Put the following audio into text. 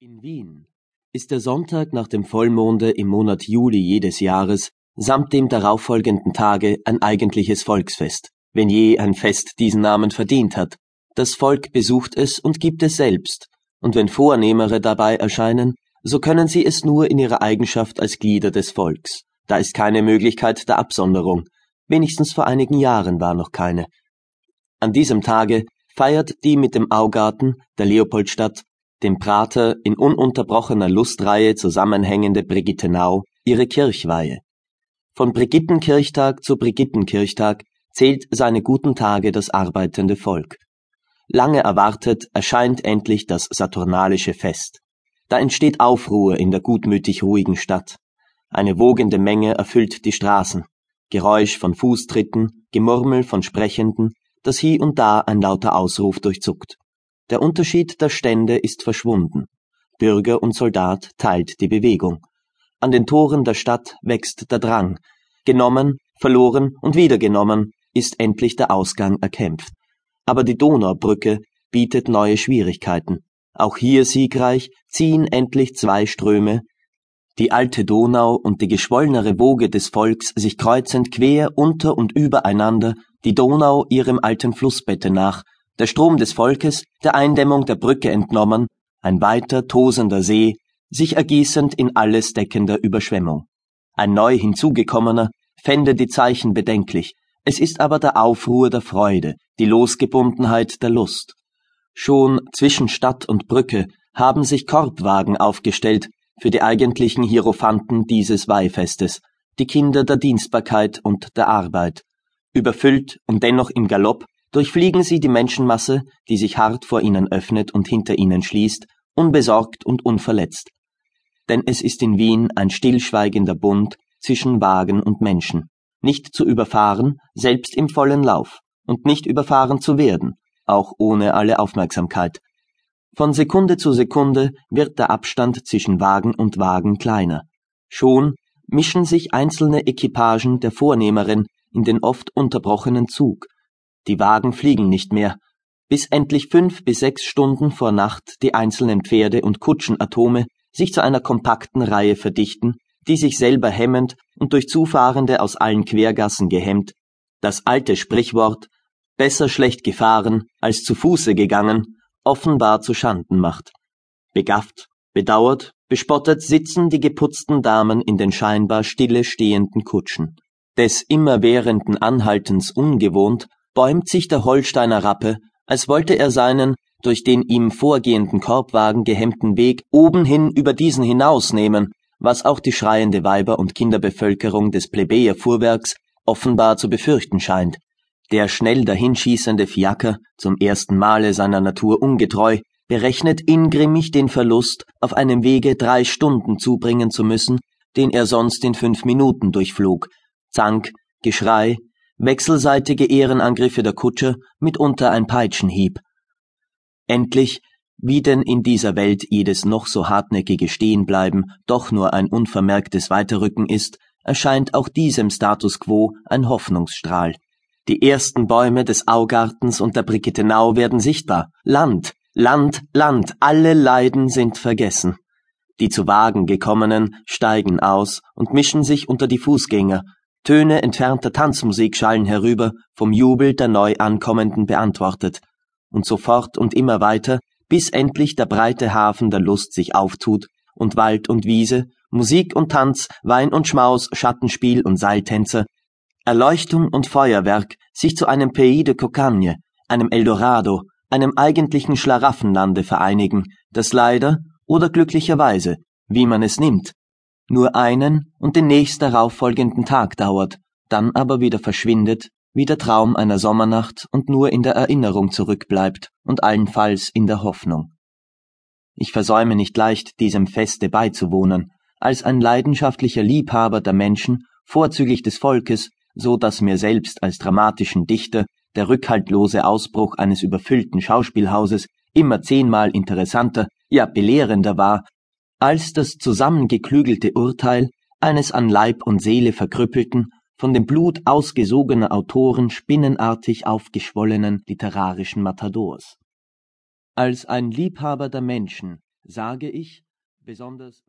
In Wien ist der Sonntag nach dem Vollmonde im Monat Juli jedes Jahres samt dem darauffolgenden Tage ein eigentliches Volksfest, wenn je ein Fest diesen Namen verdient hat. Das Volk besucht es und gibt es selbst, und wenn Vornehmere dabei erscheinen, so können sie es nur in ihrer Eigenschaft als Glieder des Volks. Da ist keine Möglichkeit der Absonderung, wenigstens vor einigen Jahren war noch keine. An diesem Tage feiert die mit dem Augarten, der Leopoldstadt, dem Prater in ununterbrochener Lustreihe zusammenhängende Brigittenau, ihre Kirchweihe. Von Brigittenkirchtag zu Brigittenkirchtag zählt seine guten Tage das arbeitende Volk. Lange erwartet erscheint endlich das saturnalische Fest. Da entsteht Aufruhr in der gutmütig ruhigen Stadt. Eine wogende Menge erfüllt die Straßen. Geräusch von Fußtritten, Gemurmel von Sprechenden, das hie und da ein lauter Ausruf durchzuckt. Der Unterschied der Stände ist verschwunden. Bürger und Soldat teilt die Bewegung. An den Toren der Stadt wächst der Drang. Genommen, verloren und wieder genommen ist endlich der Ausgang erkämpft. Aber die Donaubrücke bietet neue Schwierigkeiten. Auch hier siegreich ziehen endlich zwei Ströme, die alte Donau und die geschwollnere Woge des Volks sich kreuzend quer unter und übereinander, die Donau ihrem alten Flussbette nach, der Strom des Volkes, der Eindämmung der Brücke entnommen, ein weiter tosender See, sich ergießend in alles deckender Überschwemmung. Ein neu hinzugekommener fände die Zeichen bedenklich, es ist aber der Aufruhr der Freude, die Losgebundenheit der Lust. Schon zwischen Stadt und Brücke haben sich Korbwagen aufgestellt für die eigentlichen Hierophanten dieses Weihfestes, die Kinder der Dienstbarkeit und der Arbeit. Überfüllt und dennoch im Galopp durchfliegen sie die Menschenmasse, die sich hart vor ihnen öffnet und hinter ihnen schließt, unbesorgt und unverletzt. Denn es ist in Wien ein stillschweigender Bund zwischen Wagen und Menschen, nicht zu überfahren, selbst im vollen Lauf, und nicht überfahren zu werden, auch ohne alle Aufmerksamkeit. Von Sekunde zu Sekunde wird der Abstand zwischen Wagen und Wagen kleiner. Schon mischen sich einzelne Equipagen der Vornehmerin in den oft unterbrochenen Zug, die Wagen fliegen nicht mehr, bis endlich fünf bis sechs Stunden vor Nacht die einzelnen Pferde und Kutschenatome sich zu einer kompakten Reihe verdichten, die sich selber hemmend und durch Zufahrende aus allen Quergassen gehemmt, das alte Sprichwort besser schlecht gefahren als zu Fuße gegangen, offenbar zu Schanden macht. Begafft, bedauert, bespottet sitzen die geputzten Damen in den scheinbar stille stehenden Kutschen. Des immerwährenden Anhaltens ungewohnt, bäumt sich der Holsteiner Rappe, als wollte er seinen durch den ihm vorgehenden Korbwagen gehemmten Weg obenhin über diesen hinausnehmen, was auch die schreiende Weiber- und Kinderbevölkerung des Plebejerfuhrwerks offenbar zu befürchten scheint. Der schnell dahinschießende Fiaker, zum ersten Male seiner Natur ungetreu, berechnet ingrimmig den Verlust, auf einem Wege drei Stunden zubringen zu müssen, den er sonst in fünf Minuten durchflog. Zank, Geschrei, wechselseitige Ehrenangriffe der Kutscher, mitunter ein Peitschenhieb. Endlich, wie denn in dieser Welt jedes noch so hartnäckige Stehenbleiben doch nur ein unvermerktes Weiterrücken ist, erscheint auch diesem Status quo ein Hoffnungsstrahl. Die ersten Bäume des Augartens und der Brigittenau werden sichtbar. Land, Land, Land, alle Leiden sind vergessen. Die zu Wagen gekommenen steigen aus und mischen sich unter die Fußgänger, Töne entfernter Tanzmusik schallen herüber, vom Jubel der neu Ankommenden beantwortet, und so fort und immer weiter, bis endlich der breite Hafen der Lust sich auftut und Wald und Wiese, Musik und Tanz, Wein und Schmaus, Schattenspiel und Seiltänzer, Erleuchtung und Feuerwerk sich zu einem Pays de Cocagne, einem Eldorado, einem eigentlichen Schlaraffenlande vereinigen, das leider oder glücklicherweise, wie man es nimmt, nur einen und den nächst darauf folgenden Tag dauert, dann aber wieder verschwindet, wie der Traum einer Sommernacht und nur in der Erinnerung zurückbleibt und allenfalls in der Hoffnung. Ich versäume nicht leicht, diesem Feste beizuwohnen, als ein leidenschaftlicher Liebhaber der Menschen, vorzüglich des Volkes, so dass mir selbst als dramatischen Dichter der rückhaltlose Ausbruch eines überfüllten Schauspielhauses immer zehnmal interessanter, ja belehrender war als das zusammengeklügelte Urteil eines an Leib und Seele verkrüppelten, von dem Blut ausgesogener Autoren spinnenartig aufgeschwollenen literarischen Matadors. Als ein Liebhaber der Menschen sage ich, besonders